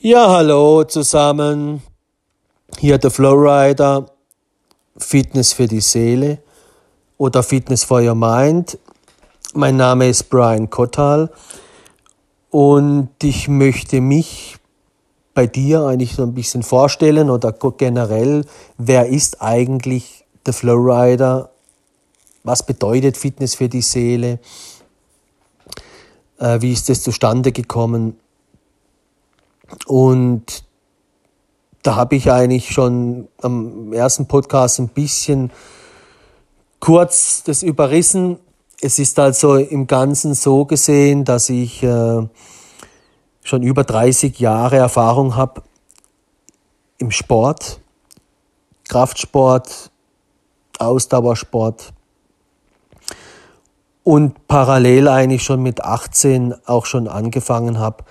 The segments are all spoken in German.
Ja, hallo zusammen. Hier der Flowrider, Fitness für die Seele oder Fitness for Your Mind. Mein Name ist Brian Kottal und ich möchte mich bei dir eigentlich so ein bisschen vorstellen oder generell, wer ist eigentlich der Flowrider? Was bedeutet Fitness für die Seele? Äh, wie ist es zustande gekommen? Und da habe ich eigentlich schon am ersten Podcast ein bisschen kurz das überrissen. Es ist also im Ganzen so gesehen, dass ich äh, schon über 30 Jahre Erfahrung habe im Sport, Kraftsport, Ausdauersport und parallel eigentlich schon mit 18 auch schon angefangen habe,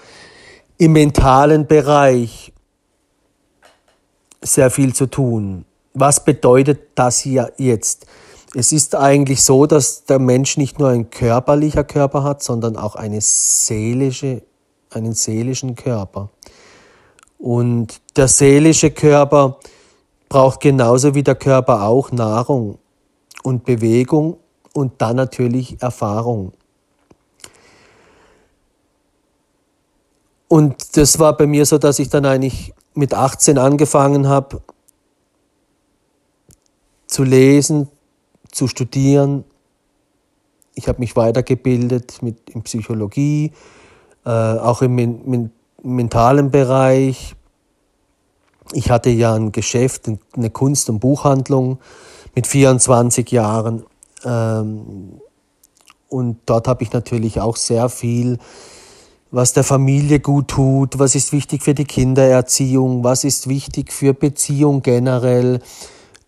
im mentalen Bereich sehr viel zu tun. Was bedeutet das hier jetzt? Es ist eigentlich so, dass der Mensch nicht nur ein körperlicher Körper hat, sondern auch eine seelische einen seelischen Körper. Und der seelische Körper braucht genauso wie der Körper auch Nahrung und Bewegung und dann natürlich Erfahrung. Und das war bei mir so, dass ich dann eigentlich mit 18 angefangen habe zu lesen, zu studieren. Ich habe mich weitergebildet mit, in Psychologie, äh, auch im men mentalen Bereich. Ich hatte ja ein Geschäft, eine Kunst- und Buchhandlung mit 24 Jahren. Ähm, und dort habe ich natürlich auch sehr viel, was der Familie gut tut, was ist wichtig für die Kindererziehung, was ist wichtig für Beziehung generell.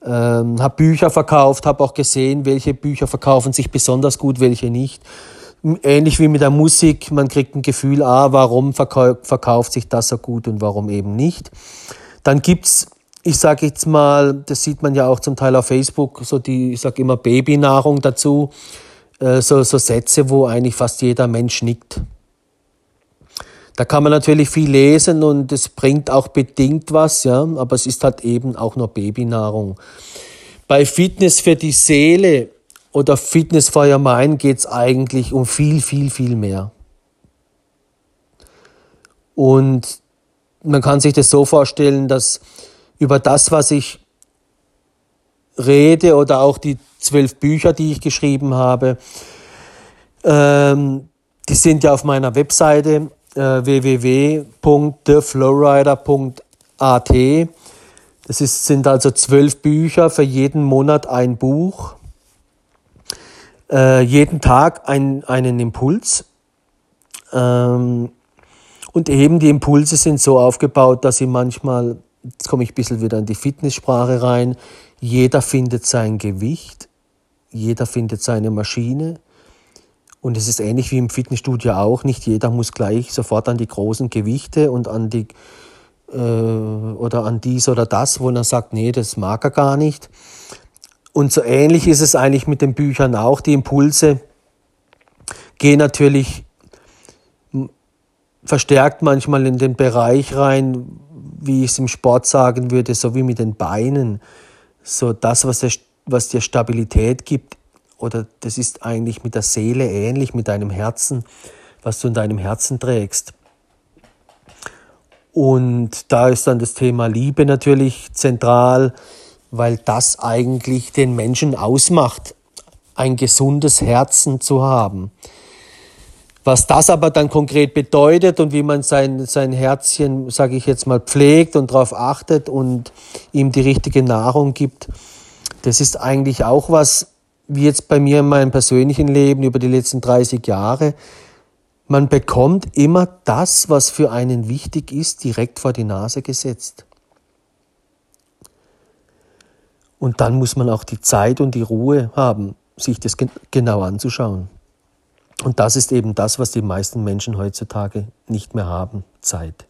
Ähm, habe Bücher verkauft, habe auch gesehen, welche Bücher verkaufen sich besonders gut, welche nicht ähnlich wie mit der Musik, man kriegt ein Gefühl, ah, warum verkauft sich das so gut und warum eben nicht. Dann gibt's, ich sage jetzt mal, das sieht man ja auch zum Teil auf Facebook, so die, ich sage immer Babynahrung dazu, äh, so, so Sätze, wo eigentlich fast jeder Mensch nickt. Da kann man natürlich viel lesen und es bringt auch bedingt was, ja, aber es ist halt eben auch nur Babynahrung. Bei Fitness für die Seele oder Fitness for Your Mind geht es eigentlich um viel, viel, viel mehr. Und man kann sich das so vorstellen, dass über das, was ich rede oder auch die zwölf Bücher, die ich geschrieben habe, ähm, die sind ja auf meiner Webseite äh, www.theflowrider.at. Das ist, sind also zwölf Bücher, für jeden Monat ein Buch äh, jeden Tag ein, einen Impuls. Ähm, und eben die Impulse sind so aufgebaut, dass sie manchmal, jetzt komme ich ein bisschen wieder in die Fitnesssprache rein, jeder findet sein Gewicht, jeder findet seine Maschine. Und es ist ähnlich wie im Fitnessstudio auch. Nicht jeder muss gleich sofort an die großen Gewichte und an die äh, oder an dies oder das, wo er sagt, nee, das mag er gar nicht. Und so ähnlich ist es eigentlich mit den Büchern auch. Die Impulse gehen natürlich verstärkt manchmal in den Bereich rein, wie ich es im Sport sagen würde, so wie mit den Beinen. So das, was, der, was dir Stabilität gibt, oder das ist eigentlich mit der Seele ähnlich, mit deinem Herzen, was du in deinem Herzen trägst. Und da ist dann das Thema Liebe natürlich zentral weil das eigentlich den Menschen ausmacht, ein gesundes Herzen zu haben. Was das aber dann konkret bedeutet und wie man sein, sein Herzchen, sage ich jetzt mal, pflegt und darauf achtet und ihm die richtige Nahrung gibt, das ist eigentlich auch was, wie jetzt bei mir in meinem persönlichen Leben über die letzten 30 Jahre. Man bekommt immer das, was für einen wichtig ist, direkt vor die Nase gesetzt. Und dann muss man auch die Zeit und die Ruhe haben, sich das genau anzuschauen. Und das ist eben das, was die meisten Menschen heutzutage nicht mehr haben, Zeit.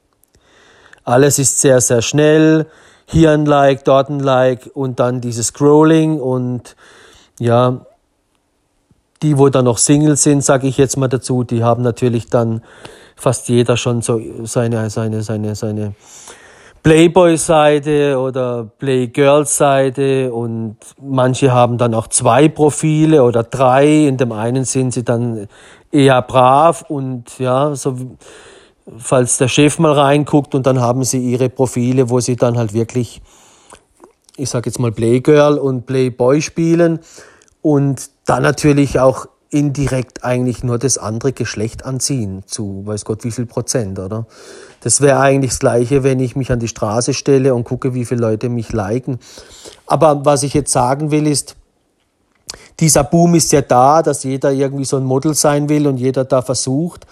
Alles ist sehr, sehr schnell, hier ein Like, dort ein Like und dann dieses Scrolling und ja, die, wo dann noch Single sind, sage ich jetzt mal dazu, die haben natürlich dann fast jeder schon so seine, seine, seine, seine Playboy-Seite oder Playgirl-Seite und manche haben dann auch zwei Profile oder drei. In dem einen sind sie dann eher brav und ja, so falls der Chef mal reinguckt und dann haben sie ihre Profile, wo sie dann halt wirklich, ich sag jetzt mal Playgirl und Playboy spielen und dann natürlich auch indirekt eigentlich nur das andere Geschlecht anziehen, zu weiß Gott wie viel Prozent, oder? Das wäre eigentlich das Gleiche, wenn ich mich an die Straße stelle und gucke, wie viele Leute mich liken. Aber was ich jetzt sagen will, ist, dieser Boom ist ja da, dass jeder irgendwie so ein Model sein will und jeder da versucht.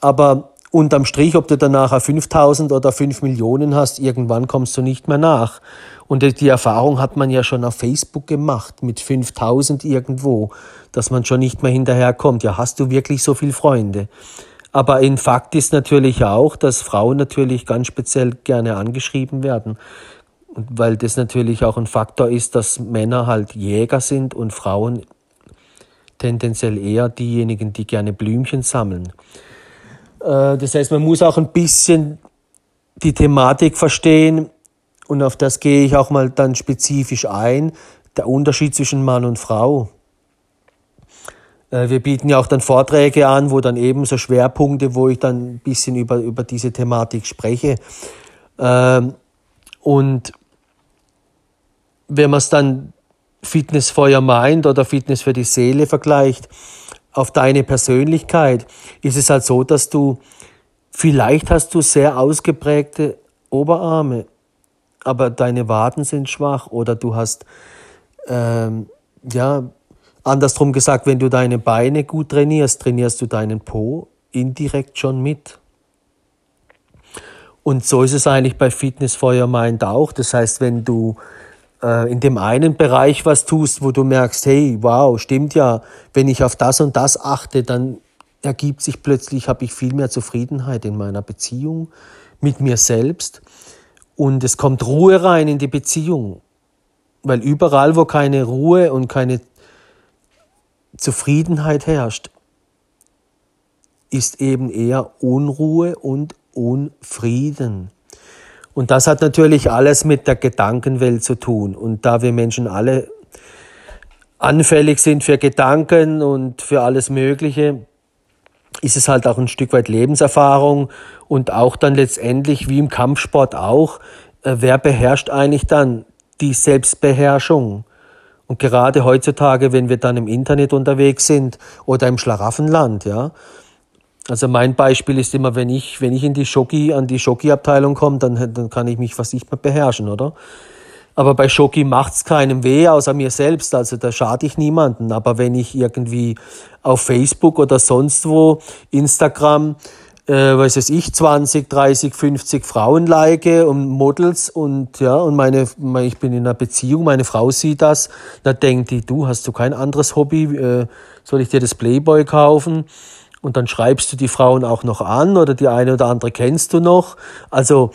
Aber unterm Strich, ob du danach 5000 oder 5 Millionen hast, irgendwann kommst du nicht mehr nach. Und die Erfahrung hat man ja schon auf Facebook gemacht, mit 5000 irgendwo, dass man schon nicht mehr hinterherkommt. Ja, hast du wirklich so viele Freunde? Aber in Fakt ist natürlich auch, dass Frauen natürlich ganz speziell gerne angeschrieben werden. Weil das natürlich auch ein Faktor ist, dass Männer halt Jäger sind und Frauen tendenziell eher diejenigen, die gerne Blümchen sammeln. Äh, das heißt, man muss auch ein bisschen die Thematik verstehen, und auf das gehe ich auch mal dann spezifisch ein, der Unterschied zwischen Mann und Frau. Äh, wir bieten ja auch dann Vorträge an, wo dann eben so Schwerpunkte, wo ich dann ein bisschen über, über diese Thematik spreche. Ähm, und wenn man es dann Fitness for your mind oder Fitness für die Seele vergleicht, auf deine Persönlichkeit, ist es halt so, dass du vielleicht hast du sehr ausgeprägte Oberarme, aber deine Waden sind schwach oder du hast, ähm, ja, andersrum gesagt, wenn du deine Beine gut trainierst, trainierst du deinen Po indirekt schon mit. Und so ist es eigentlich bei Fitness for Your Mind auch. Das heißt, wenn du äh, in dem einen Bereich was tust, wo du merkst, hey, wow, stimmt ja, wenn ich auf das und das achte, dann ergibt sich plötzlich, habe ich viel mehr Zufriedenheit in meiner Beziehung mit mir selbst und es kommt Ruhe rein in die Beziehung. Weil überall, wo keine Ruhe und keine Zufriedenheit herrscht, ist eben eher Unruhe und Unfrieden. Und das hat natürlich alles mit der Gedankenwelt zu tun. Und da wir Menschen alle anfällig sind für Gedanken und für alles Mögliche, ist es halt auch ein Stück weit Lebenserfahrung und auch dann letztendlich wie im Kampfsport auch, äh, wer beherrscht eigentlich dann die Selbstbeherrschung? Und gerade heutzutage, wenn wir dann im Internet unterwegs sind oder im Schlaraffenland, ja. Also mein Beispiel ist immer, wenn ich, wenn ich in die Schoki, an die Schoki-Abteilung komme, dann, dann kann ich mich fast nicht mehr beherrschen, oder? Aber bei Schoki macht's keinem weh, außer mir selbst. Also da schade ich niemanden. Aber wenn ich irgendwie auf Facebook oder sonst wo, Instagram, äh, weiß es ich, 20, 30, 50 Frauen like und Models und ja, und meine, ich bin in einer Beziehung, meine Frau sieht das, da denkt die, du hast du kein anderes Hobby, äh, soll ich dir das Playboy kaufen? Und dann schreibst du die Frauen auch noch an oder die eine oder andere kennst du noch. Also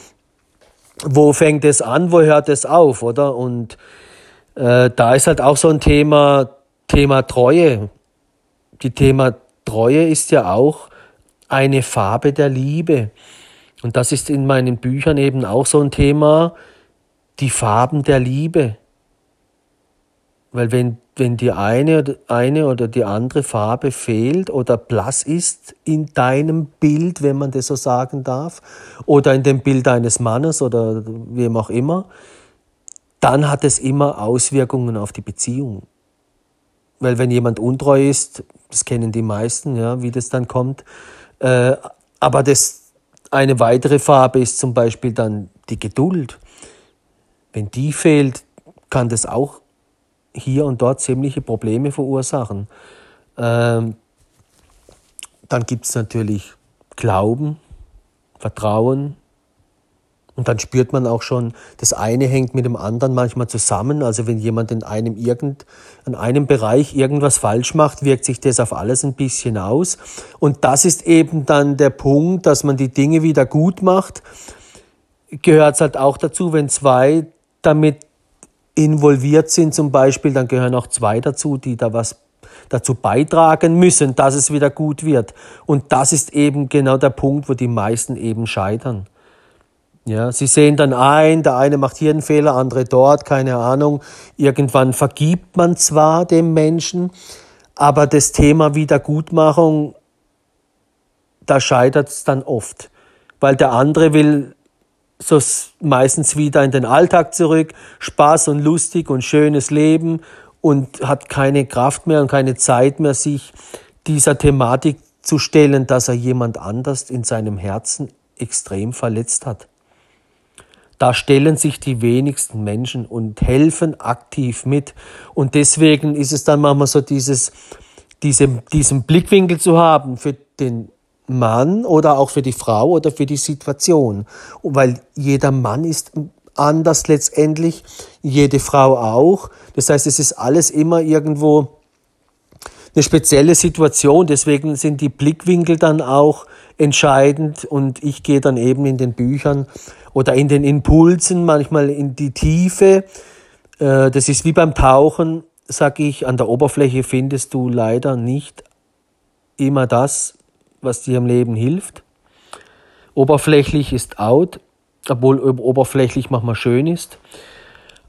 wo fängt es an, wo hört es auf, oder? Und äh, da ist halt auch so ein Thema, Thema Treue. Die Thema Treue ist ja auch eine Farbe der Liebe. Und das ist in meinen Büchern eben auch so ein Thema, die Farben der Liebe. Weil wenn wenn die eine, eine oder die andere Farbe fehlt oder blass ist in deinem Bild, wenn man das so sagen darf, oder in dem Bild deines Mannes oder wem auch immer, dann hat es immer Auswirkungen auf die Beziehung. Weil wenn jemand untreu ist, das kennen die meisten, ja, wie das dann kommt, äh, aber das, eine weitere Farbe ist zum Beispiel dann die Geduld. Wenn die fehlt, kann das auch hier und dort ziemliche Probleme verursachen. Ähm, dann gibt es natürlich Glauben, Vertrauen. Und dann spürt man auch schon, das eine hängt mit dem anderen manchmal zusammen. Also wenn jemand in einem, irgend, in einem Bereich irgendwas falsch macht, wirkt sich das auf alles ein bisschen aus. Und das ist eben dann der Punkt, dass man die Dinge wieder gut macht. Gehört es halt auch dazu, wenn zwei damit involviert sind zum Beispiel, dann gehören auch zwei dazu, die da was dazu beitragen müssen, dass es wieder gut wird. Und das ist eben genau der Punkt, wo die meisten eben scheitern. Ja, sie sehen dann ein, der eine macht hier einen Fehler, andere dort, keine Ahnung. Irgendwann vergibt man zwar dem Menschen, aber das Thema Wiedergutmachung, da scheitert es dann oft, weil der andere will so meistens wieder in den Alltag zurück, Spaß und lustig und schönes Leben und hat keine Kraft mehr und keine Zeit mehr, sich dieser Thematik zu stellen, dass er jemand anders in seinem Herzen extrem verletzt hat. Da stellen sich die wenigsten Menschen und helfen aktiv mit. Und deswegen ist es dann manchmal so dieses, diese, diesen Blickwinkel zu haben für den Mann oder auch für die Frau oder für die Situation. Weil jeder Mann ist anders letztendlich, jede Frau auch. Das heißt, es ist alles immer irgendwo eine spezielle Situation. Deswegen sind die Blickwinkel dann auch entscheidend und ich gehe dann eben in den Büchern oder in den Impulsen manchmal in die Tiefe. Äh, das ist wie beim Tauchen, sag ich, an der Oberfläche findest du leider nicht immer das, was dir im Leben hilft. Oberflächlich ist out, obwohl oberflächlich manchmal schön ist.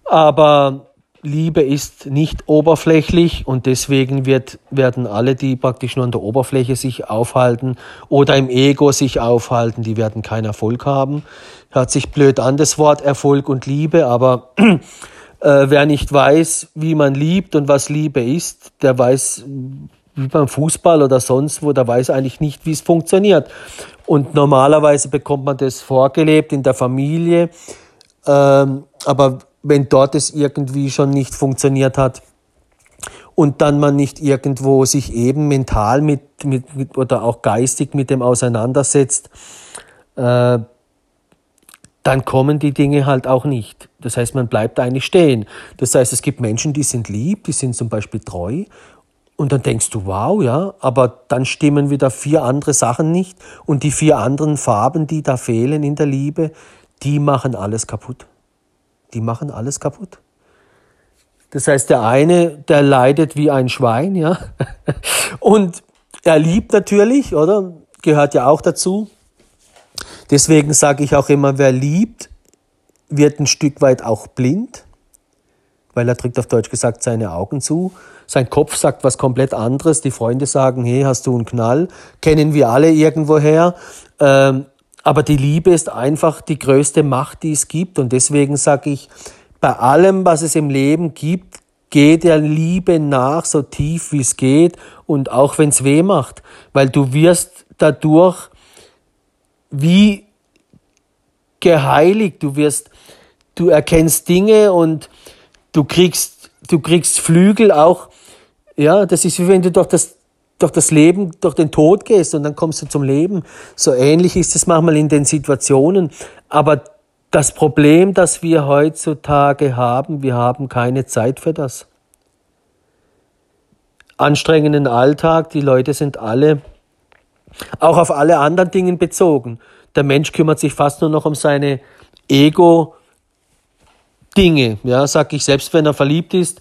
Aber Liebe ist nicht oberflächlich und deswegen wird, werden alle, die praktisch nur an der Oberfläche sich aufhalten oder im Ego sich aufhalten, die werden keinen Erfolg haben. Hört sich blöd an, das Wort Erfolg und Liebe, aber äh, wer nicht weiß, wie man liebt und was Liebe ist, der weiß, wie beim Fußball oder sonst wo, der weiß eigentlich nicht, wie es funktioniert. Und normalerweise bekommt man das vorgelebt in der Familie. Ähm, aber wenn dort es irgendwie schon nicht funktioniert hat und dann man nicht irgendwo sich eben mental mit, mit, mit oder auch geistig mit dem auseinandersetzt, äh, dann kommen die Dinge halt auch nicht. Das heißt, man bleibt eigentlich stehen. Das heißt, es gibt Menschen, die sind lieb, die sind zum Beispiel treu. Und dann denkst du, wow, ja, aber dann stimmen wieder vier andere Sachen nicht. Und die vier anderen Farben, die da fehlen in der Liebe, die machen alles kaputt die machen alles kaputt. Das heißt, der eine, der leidet wie ein Schwein, ja. Und er liebt natürlich, oder? Gehört ja auch dazu. Deswegen sage ich auch immer, wer liebt, wird ein Stück weit auch blind, weil er trägt auf Deutsch gesagt seine Augen zu. Sein Kopf sagt was komplett anderes. Die Freunde sagen, hey, hast du einen Knall? Kennen wir alle irgendwoher. Ähm, aber die Liebe ist einfach die größte Macht, die es gibt. Und deswegen sage ich, bei allem, was es im Leben gibt, geh der Liebe nach, so tief wie es geht und auch wenn es weh macht. Weil du wirst dadurch wie geheiligt, du wirst, du erkennst Dinge und du kriegst, du kriegst Flügel auch, ja, das ist wie wenn du durch das durch das Leben, durch den Tod gehst und dann kommst du zum Leben. So ähnlich ist es manchmal in den Situationen. Aber das Problem, das wir heutzutage haben, wir haben keine Zeit für das. Anstrengenden Alltag, die Leute sind alle, auch auf alle anderen Dinge bezogen. Der Mensch kümmert sich fast nur noch um seine Ego, Dinge, ja, sag ich selbst, wenn er verliebt ist,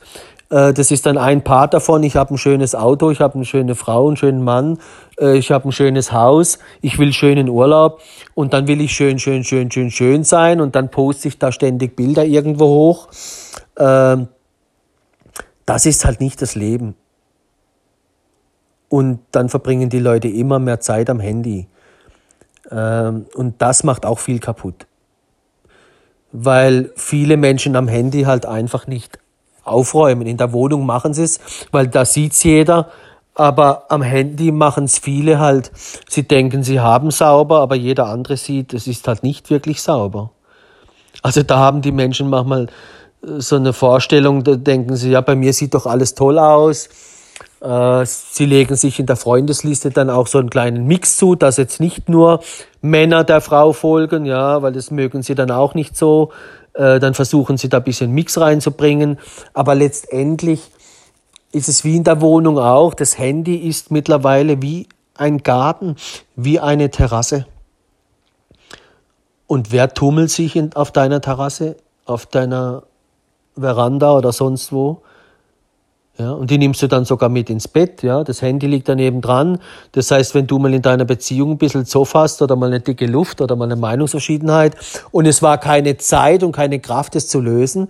äh, das ist dann ein Part davon. Ich habe ein schönes Auto, ich habe eine schöne Frau, einen schönen Mann, äh, ich habe ein schönes Haus, ich will schönen Urlaub und dann will ich schön, schön, schön, schön, schön sein und dann poste ich da ständig Bilder irgendwo hoch. Ähm, das ist halt nicht das Leben. Und dann verbringen die Leute immer mehr Zeit am Handy. Ähm, und das macht auch viel kaputt. Weil viele Menschen am Handy halt einfach nicht aufräumen. In der Wohnung machen sie es, weil da sieht's jeder. Aber am Handy machen es viele halt. Sie denken, sie haben sauber, aber jeder andere sieht, es ist halt nicht wirklich sauber. Also da haben die Menschen manchmal äh, so eine Vorstellung, da denken sie, ja, bei mir sieht doch alles toll aus. Äh, sie legen sich in der Freundesliste dann auch so einen kleinen Mix zu, dass jetzt nicht nur Männer der Frau folgen, ja, weil das mögen sie dann auch nicht so. Äh, dann versuchen sie da ein bisschen Mix reinzubringen. Aber letztendlich ist es wie in der Wohnung auch. Das Handy ist mittlerweile wie ein Garten, wie eine Terrasse. Und wer tummelt sich auf deiner Terrasse, auf deiner Veranda oder sonst wo? Ja, und die nimmst du dann sogar mit ins Bett, ja. Das Handy liegt daneben dran. Das heißt, wenn du mal in deiner Beziehung ein bisschen Zoff hast oder mal eine dicke Luft oder mal eine Meinungsverschiedenheit und es war keine Zeit und keine Kraft, es zu lösen,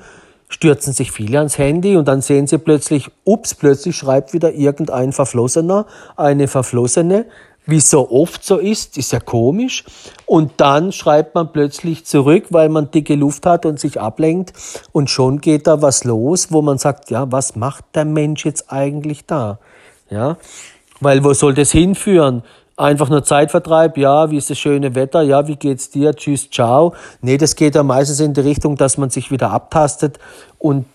stürzen sich viele ans Handy und dann sehen sie plötzlich, ups, plötzlich schreibt wieder irgendein Verflossener, eine Verflossene, wie so oft so ist, ist ja komisch. Und dann schreibt man plötzlich zurück, weil man dicke Luft hat und sich ablenkt. Und schon geht da was los, wo man sagt, ja, was macht der Mensch jetzt eigentlich da? Ja, weil wo soll das hinführen? Einfach nur Zeitvertreib, ja, wie ist das schöne Wetter, ja, wie geht's dir, tschüss, ciao. Nee, das geht ja meistens in die Richtung, dass man sich wieder abtastet und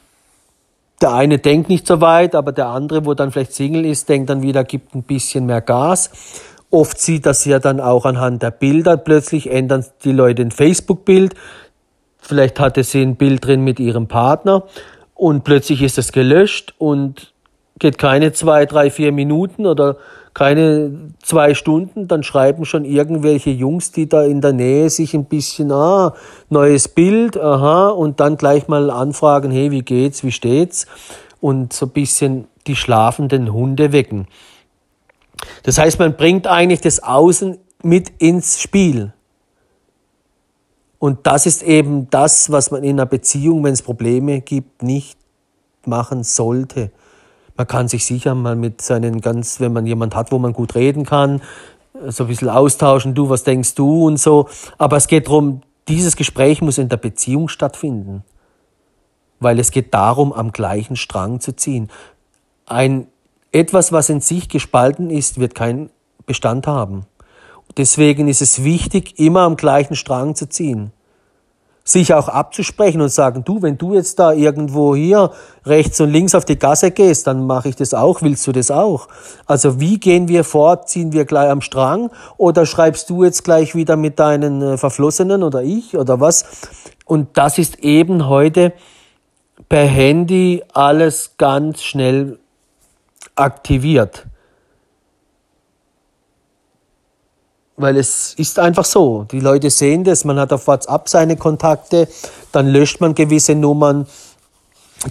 der eine denkt nicht so weit, aber der andere, wo dann vielleicht Single ist, denkt dann wieder, gibt ein bisschen mehr Gas Oft sieht das ja dann auch anhand der Bilder. Plötzlich ändern die Leute ein Facebook-Bild. Vielleicht hatte sie ein Bild drin mit ihrem Partner und plötzlich ist es gelöscht und geht keine zwei, drei, vier Minuten oder keine zwei Stunden, dann schreiben schon irgendwelche Jungs, die da in der Nähe sich ein bisschen, ah, neues Bild, aha, und dann gleich mal anfragen, hey, wie geht's, wie steht's? Und so ein bisschen die schlafenden Hunde wecken. Das heißt, man bringt eigentlich das Außen mit ins Spiel. Und das ist eben das, was man in einer Beziehung, wenn es Probleme gibt, nicht machen sollte. Man kann sich sicher mal mit seinen ganz, wenn man jemand hat, wo man gut reden kann, so ein bisschen austauschen, du, was denkst du und so. Aber es geht darum, dieses Gespräch muss in der Beziehung stattfinden. Weil es geht darum, am gleichen Strang zu ziehen. Ein etwas, was in sich gespalten ist, wird keinen Bestand haben. Deswegen ist es wichtig, immer am gleichen Strang zu ziehen. Sich auch abzusprechen und sagen, du, wenn du jetzt da irgendwo hier rechts und links auf die Gasse gehst, dann mache ich das auch, willst du das auch? Also wie gehen wir vor, ziehen wir gleich am Strang oder schreibst du jetzt gleich wieder mit deinen äh, Verflossenen oder ich oder was? Und das ist eben heute per Handy alles ganz schnell aktiviert. Weil es ist einfach so. Die Leute sehen das, man hat auf WhatsApp seine Kontakte, dann löscht man gewisse Nummern,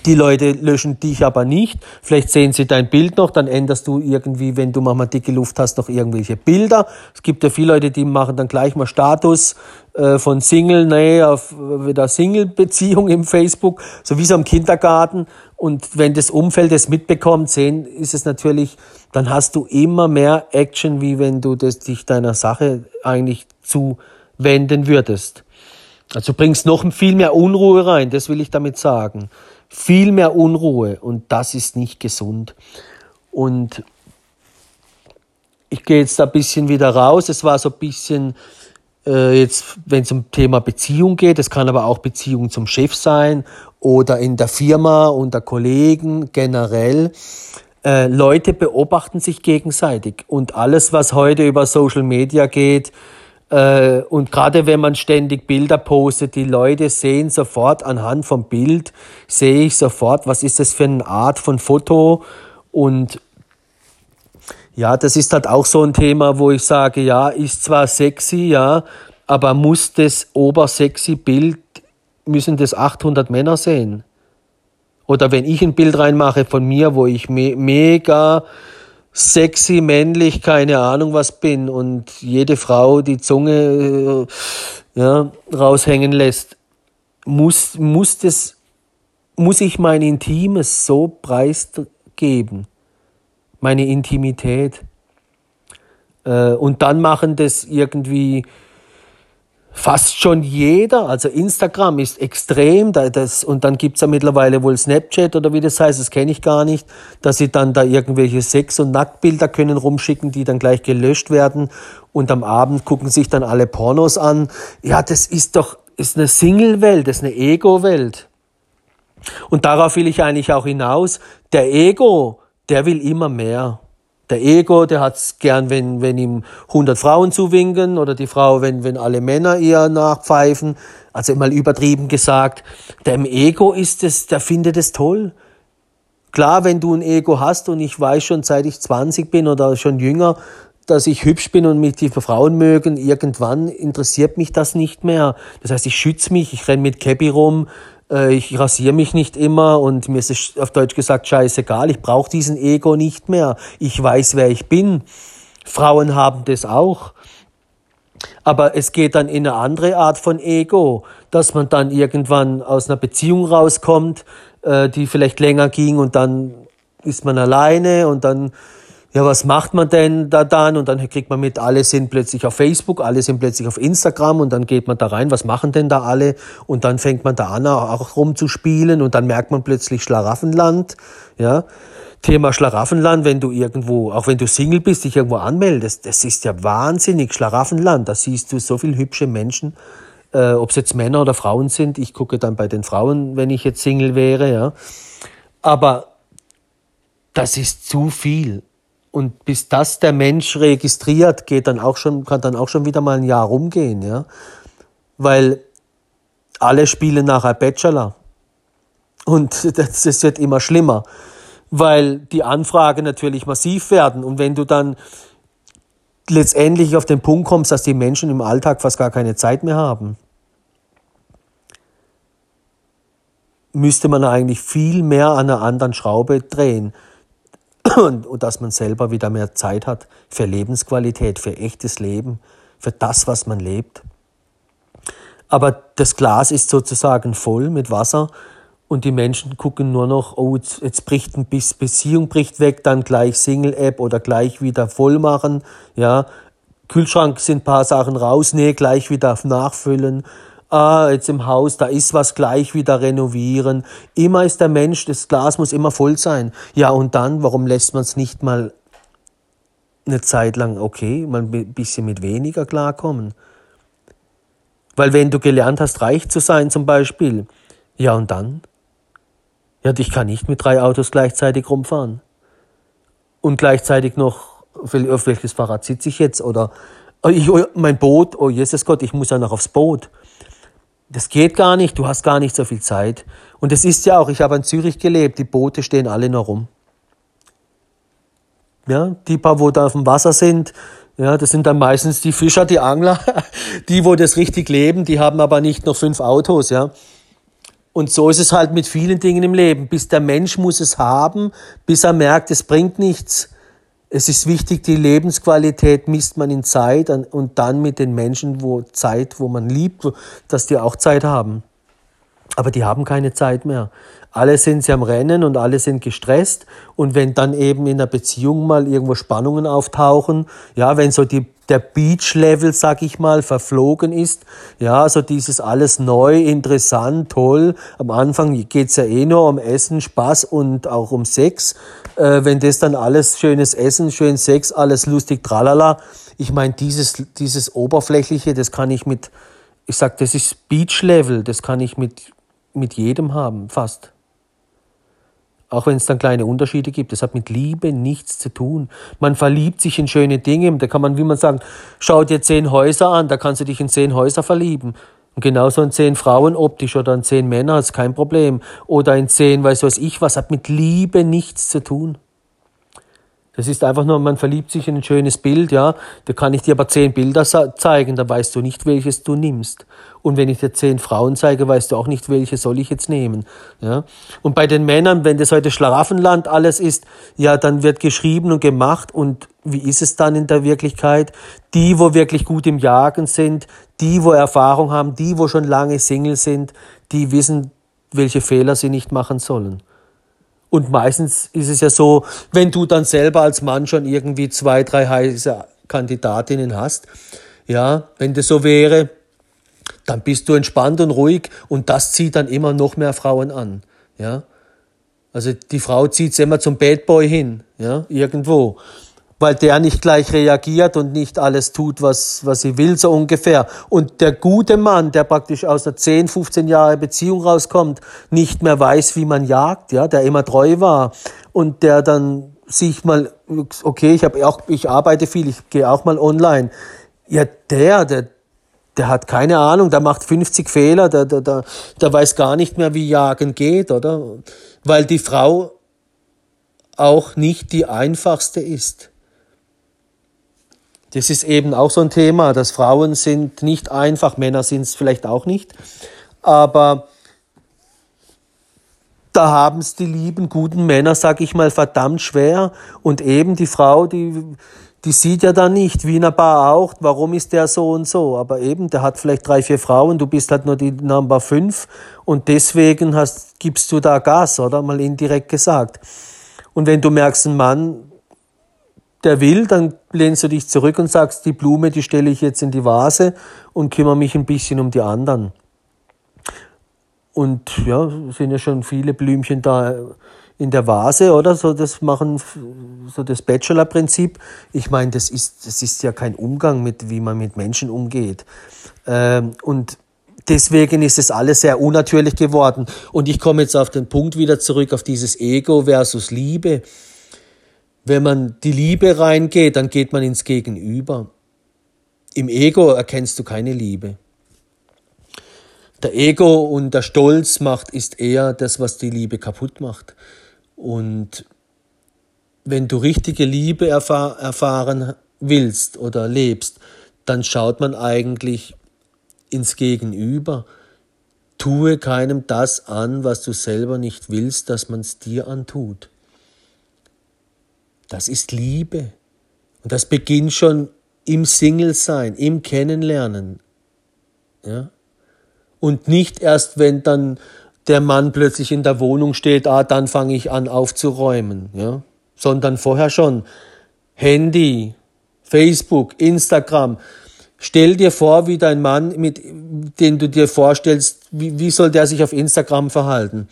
die Leute löschen dich aber nicht. Vielleicht sehen sie dein Bild noch, dann änderst du irgendwie, wenn du manchmal dicke Luft hast, noch irgendwelche Bilder. Es gibt ja viele Leute, die machen dann gleich mal Status äh, von Single, nee, auf wieder Single-Beziehung im Facebook, so wie so im Kindergarten. Und wenn das Umfeld das mitbekommt, sehen, ist es natürlich, dann hast du immer mehr Action, wie wenn du das, dich deiner Sache eigentlich zuwenden würdest. Also bringst noch viel mehr Unruhe rein, das will ich damit sagen viel mehr Unruhe und das ist nicht gesund. Und ich gehe jetzt da ein bisschen wieder raus. Es war so ein bisschen äh, jetzt, wenn es um Thema Beziehung geht, es kann aber auch Beziehung zum Chef sein oder in der Firma unter Kollegen generell. Äh, Leute beobachten sich gegenseitig und alles, was heute über Social Media geht, und gerade wenn man ständig Bilder postet, die Leute sehen sofort anhand vom Bild, sehe ich sofort, was ist das für eine Art von Foto. Und ja, das ist halt auch so ein Thema, wo ich sage, ja, ist zwar sexy, ja, aber muss das obersexy Bild, müssen das 800 Männer sehen? Oder wenn ich ein Bild reinmache von mir, wo ich me mega sexy, männlich, keine Ahnung was bin und jede Frau die Zunge äh, ja, raushängen lässt, muss, muss, das, muss ich mein Intimes so preisgeben, meine Intimität. Äh, und dann machen das irgendwie fast schon jeder, also Instagram ist extrem, das, und dann gibt's ja mittlerweile wohl Snapchat oder wie das heißt, das kenne ich gar nicht, dass sie dann da irgendwelche Sex- und Nacktbilder können rumschicken, die dann gleich gelöscht werden und am Abend gucken sich dann alle Pornos an. Ja, das ist doch, ist eine Single-Welt, ist eine Ego-Welt. Und darauf will ich eigentlich auch hinaus. Der Ego, der will immer mehr. Der Ego, der hat's gern, wenn, wenn ihm 100 Frauen zuwinken oder die Frau, wenn, wenn alle Männer ihr nachpfeifen. Also mal übertrieben gesagt. Der im Ego ist es, der findet es toll. Klar, wenn du ein Ego hast und ich weiß schon, seit ich 20 bin oder schon jünger, dass ich hübsch bin und mich die Frauen mögen, irgendwann interessiert mich das nicht mehr. Das heißt, ich schütze mich, ich renn mit Cappy rum, äh, ich rasiere mich nicht immer und mir ist es auf Deutsch gesagt scheißegal, ich brauche diesen Ego nicht mehr. Ich weiß, wer ich bin. Frauen haben das auch. Aber es geht dann in eine andere Art von Ego, dass man dann irgendwann aus einer Beziehung rauskommt, äh, die vielleicht länger ging und dann ist man alleine und dann ja, was macht man denn da dann? Und dann kriegt man mit, alle sind plötzlich auf Facebook, alle sind plötzlich auf Instagram und dann geht man da rein, was machen denn da alle? Und dann fängt man da an, auch rumzuspielen und dann merkt man plötzlich Schlaraffenland, ja. Thema Schlaraffenland, wenn du irgendwo, auch wenn du Single bist, dich irgendwo anmeldest, das ist ja wahnsinnig Schlaraffenland. Da siehst du so viele hübsche Menschen, äh, ob es jetzt Männer oder Frauen sind. Ich gucke dann bei den Frauen, wenn ich jetzt Single wäre, ja. Aber das ist zu viel. Und bis das der Mensch registriert, geht dann auch schon, kann dann auch schon wieder mal ein Jahr rumgehen, ja. Weil alle spielen nachher Bachelor. Und das, das wird immer schlimmer, weil die Anfragen natürlich massiv werden. Und wenn du dann letztendlich auf den Punkt kommst, dass die Menschen im Alltag fast gar keine Zeit mehr haben, müsste man eigentlich viel mehr an einer anderen Schraube drehen und, und dass man selber wieder mehr Zeit hat für Lebensqualität, für echtes Leben, für das, was man lebt. Aber das Glas ist sozusagen voll mit Wasser und die Menschen gucken nur noch, oh, jetzt, jetzt bricht ein bisschen Beziehung bricht weg, dann gleich Single-App oder gleich wieder voll machen, ja. Kühlschrank sind paar Sachen raus, nee, gleich wieder nachfüllen ah, jetzt im Haus, da ist was gleich wieder renovieren. Immer ist der Mensch, das Glas muss immer voll sein. Ja, und dann, warum lässt man es nicht mal eine Zeit lang, okay, mal ein bisschen mit weniger klarkommen? Weil wenn du gelernt hast, reich zu sein zum Beispiel, ja und dann? Ja, ich kann nicht mit drei Autos gleichzeitig rumfahren. Und gleichzeitig noch, auf welches Fahrrad sitze ich jetzt? Oder oh, ich, oh, mein Boot, oh Jesus Gott, ich muss ja noch aufs Boot das geht gar nicht, du hast gar nicht so viel Zeit. Und es ist ja auch, ich habe in Zürich gelebt, die Boote stehen alle noch rum. Ja, die paar, wo da auf dem Wasser sind, ja, das sind dann meistens die Fischer, die Angler, die, wo das richtig leben, die haben aber nicht noch fünf Autos, ja. Und so ist es halt mit vielen Dingen im Leben. Bis der Mensch muss es haben, bis er merkt, es bringt nichts. Es ist wichtig, die Lebensqualität misst man in Zeit und dann mit den Menschen, wo Zeit, wo man liebt, dass die auch Zeit haben. Aber die haben keine Zeit mehr. Alle sind sie am Rennen und alle sind gestresst. Und wenn dann eben in der Beziehung mal irgendwo Spannungen auftauchen, ja, wenn so die, der Beach-Level, sag ich mal, verflogen ist, ja, so dieses alles neu, interessant, toll. Am Anfang geht's ja eh nur um Essen, Spaß und auch um Sex. Äh, wenn das dann alles schönes Essen, schön Sex, alles lustig, tralala. Ich meine, dieses, dieses Oberflächliche, das kann ich mit, ich sag, das ist Beach-Level, das kann ich mit, mit jedem haben, fast. Auch wenn es dann kleine Unterschiede gibt. Das hat mit Liebe nichts zu tun. Man verliebt sich in schöne Dinge. Da kann man, wie man sagt, schau dir zehn Häuser an, da kannst du dich in zehn Häuser verlieben. Und genauso in zehn Frauen optisch oder in zehn Männer ist kein Problem. Oder in zehn, weiß was ich, was hat mit Liebe nichts zu tun. Das ist einfach nur, man verliebt sich in ein schönes Bild, ja. Da kann ich dir aber zehn Bilder zeigen, da weißt du nicht, welches du nimmst. Und wenn ich dir zehn Frauen zeige, weißt du auch nicht, welche soll ich jetzt nehmen, ja. Und bei den Männern, wenn das heute Schlaraffenland alles ist, ja, dann wird geschrieben und gemacht. Und wie ist es dann in der Wirklichkeit? Die, wo wirklich gut im Jagen sind, die, wo Erfahrung haben, die, wo schon lange Single sind, die wissen, welche Fehler sie nicht machen sollen. Und meistens ist es ja so, wenn du dann selber als Mann schon irgendwie zwei, drei heiße Kandidatinnen hast, ja, wenn das so wäre, dann bist du entspannt und ruhig und das zieht dann immer noch mehr Frauen an, ja. Also die Frau zieht immer zum Bad Boy hin, ja, irgendwo weil der nicht gleich reagiert und nicht alles tut, was, was sie will, so ungefähr. Und der gute Mann, der praktisch aus einer 10, 15 Jahre Beziehung rauskommt, nicht mehr weiß, wie man jagt, ja, der immer treu war und der dann sich mal, okay, ich habe auch, ich arbeite viel, ich gehe auch mal online. Ja, der, der, der hat keine Ahnung, der macht 50 Fehler, der, der, der, der weiß gar nicht mehr, wie Jagen geht, oder? Weil die Frau auch nicht die einfachste ist. Das ist eben auch so ein Thema, dass Frauen sind nicht einfach, Männer sind es vielleicht auch nicht. Aber da haben es die lieben, guten Männer, sag ich mal, verdammt schwer. Und eben die Frau, die, die sieht ja dann nicht, wie in einer Bar auch, warum ist der so und so. Aber eben, der hat vielleicht drei, vier Frauen, du bist halt nur die Number fünf und deswegen hast, gibst du da Gas, oder? Mal indirekt gesagt. Und wenn du merkst, ein Mann, der will, dann lehnst du dich zurück und sagst, die Blume, die stelle ich jetzt in die Vase und kümmere mich ein bisschen um die anderen. Und ja, sind ja schon viele Blümchen da in der Vase, oder? So, das machen, so das Bachelor-Prinzip. Ich meine, das ist, das ist ja kein Umgang mit, wie man mit Menschen umgeht. Ähm, und deswegen ist es alles sehr unnatürlich geworden. Und ich komme jetzt auf den Punkt wieder zurück, auf dieses Ego versus Liebe. Wenn man die Liebe reingeht, dann geht man ins Gegenüber. Im Ego erkennst du keine Liebe. Der Ego und der Stolz macht ist eher das, was die Liebe kaputt macht. Und wenn du richtige Liebe erfahr erfahren willst oder lebst, dann schaut man eigentlich ins Gegenüber. Tue keinem das an, was du selber nicht willst, dass man es dir antut. Das ist Liebe. Und das beginnt schon im Single-Sein, im Kennenlernen. Ja? Und nicht erst, wenn dann der Mann plötzlich in der Wohnung steht, ah, dann fange ich an aufzuräumen, ja? sondern vorher schon. Handy, Facebook, Instagram. Stell dir vor, wie dein Mann, mit, den du dir vorstellst, wie, wie soll der sich auf Instagram verhalten?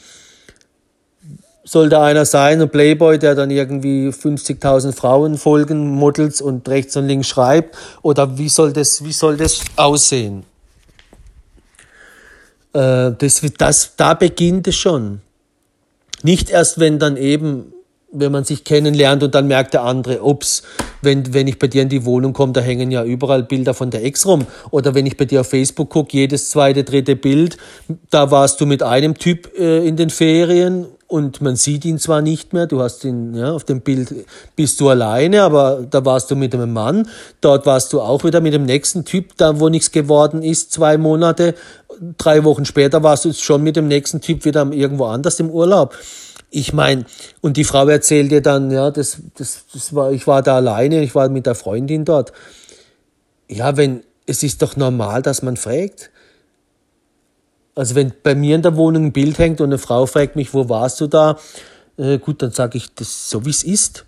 Soll da einer sein, ein Playboy, der dann irgendwie 50.000 Frauen folgen, Models und rechts und links schreibt? Oder wie soll das, wie soll das aussehen? Äh, das, das, da beginnt es schon. Nicht erst, wenn dann eben, wenn man sich kennenlernt und dann merkt der andere, ups, wenn, wenn ich bei dir in die Wohnung komme, da hängen ja überall Bilder von der Ex rum. Oder wenn ich bei dir auf Facebook gucke, jedes zweite, dritte Bild, da warst du mit einem Typ äh, in den Ferien und man sieht ihn zwar nicht mehr, du hast ihn, ja, auf dem Bild bist du alleine, aber da warst du mit einem Mann, dort warst du auch wieder mit dem nächsten Typ, da wo nichts geworden ist, zwei Monate, drei Wochen später warst du schon mit dem nächsten Typ wieder irgendwo anders im Urlaub. Ich meine, und die Frau erzählt dir dann, ja, das, das, das war, ich war da alleine, ich war mit der Freundin dort. Ja, wenn, es ist doch normal, dass man fragt. Also wenn bei mir in der Wohnung ein Bild hängt und eine Frau fragt mich, wo warst du da? Äh, gut, dann sage ich, das so wie es ist.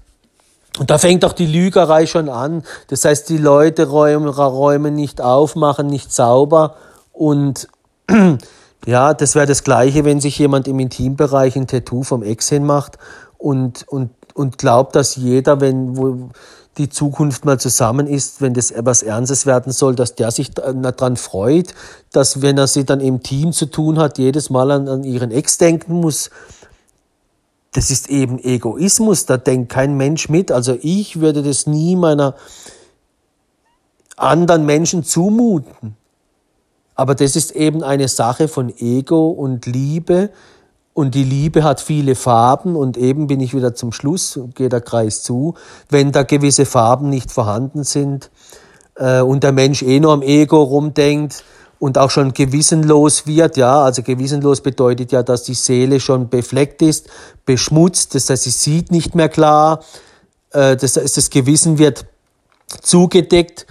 Und da fängt auch die Lügerei schon an. Das heißt, die Leute räumen, räumen nicht auf, machen nicht sauber. Und ja, das wäre das Gleiche, wenn sich jemand im Intimbereich ein Tattoo vom Ex hinmacht und, und, und glaubt, dass jeder, wenn, wo, die Zukunft mal zusammen ist, wenn das etwas Ernstes werden soll, dass der sich daran freut, dass wenn er sie dann im Team zu tun hat, jedes Mal an, an ihren Ex denken muss. Das ist eben Egoismus, da denkt kein Mensch mit. Also ich würde das nie meiner anderen Menschen zumuten. Aber das ist eben eine Sache von Ego und Liebe, und die Liebe hat viele Farben und eben bin ich wieder zum Schluss, geht der Kreis zu, wenn da gewisse Farben nicht vorhanden sind äh, und der Mensch eh nur am Ego rumdenkt und auch schon gewissenlos wird, ja, also gewissenlos bedeutet ja, dass die Seele schon befleckt ist, beschmutzt, das heißt, sie sieht nicht mehr klar, äh, das heißt, das Gewissen wird zugedeckt,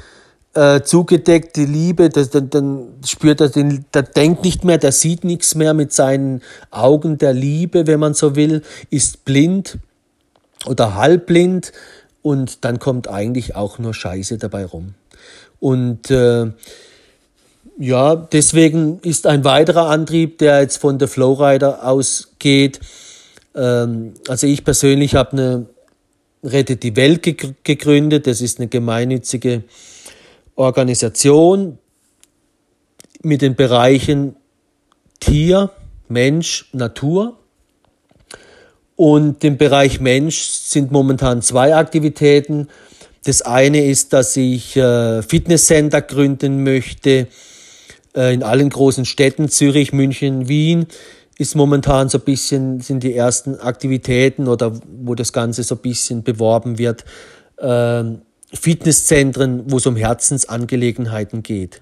äh, zugedeckt, die Liebe, das, dann, dann spürt er den, der denkt nicht mehr, der sieht nichts mehr mit seinen Augen der Liebe, wenn man so will, ist blind oder halbblind und dann kommt eigentlich auch nur Scheiße dabei rum. Und äh, ja, deswegen ist ein weiterer Antrieb, der jetzt von der Flowrider ausgeht. Ähm, also ich persönlich habe eine Rettet die Welt gegründet. Das ist eine gemeinnützige Organisation mit den Bereichen Tier, Mensch, Natur. Und im Bereich Mensch sind momentan zwei Aktivitäten. Das eine ist, dass ich äh, Fitnesscenter gründen möchte äh, in allen großen Städten, Zürich, München, Wien ist momentan so ein bisschen, sind die ersten Aktivitäten oder wo das Ganze so ein bisschen beworben wird. Ähm, Fitnesszentren, wo es um Herzensangelegenheiten geht.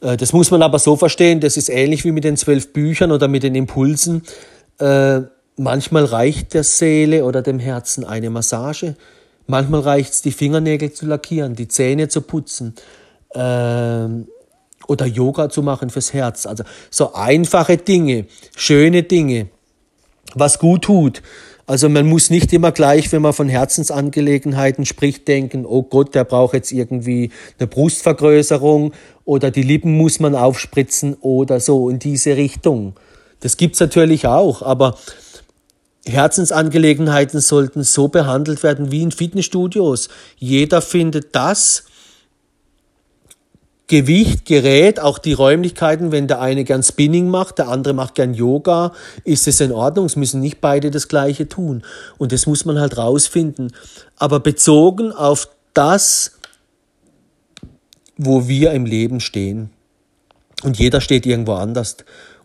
Äh, das muss man aber so verstehen, das ist ähnlich wie mit den zwölf Büchern oder mit den Impulsen. Äh, manchmal reicht der Seele oder dem Herzen eine Massage. Manchmal reicht es, die Fingernägel zu lackieren, die Zähne zu putzen äh, oder Yoga zu machen fürs Herz. Also so einfache Dinge, schöne Dinge, was gut tut. Also man muss nicht immer gleich, wenn man von Herzensangelegenheiten spricht, denken, oh Gott, der braucht jetzt irgendwie eine Brustvergrößerung oder die Lippen muss man aufspritzen oder so in diese Richtung. Das gibt's natürlich auch, aber Herzensangelegenheiten sollten so behandelt werden wie in Fitnessstudios. Jeder findet das, Gewicht, Gerät, auch die Räumlichkeiten, wenn der eine gern Spinning macht, der andere macht gern Yoga, ist es in Ordnung. Es müssen nicht beide das Gleiche tun. Und das muss man halt rausfinden. Aber bezogen auf das, wo wir im Leben stehen. Und jeder steht irgendwo anders.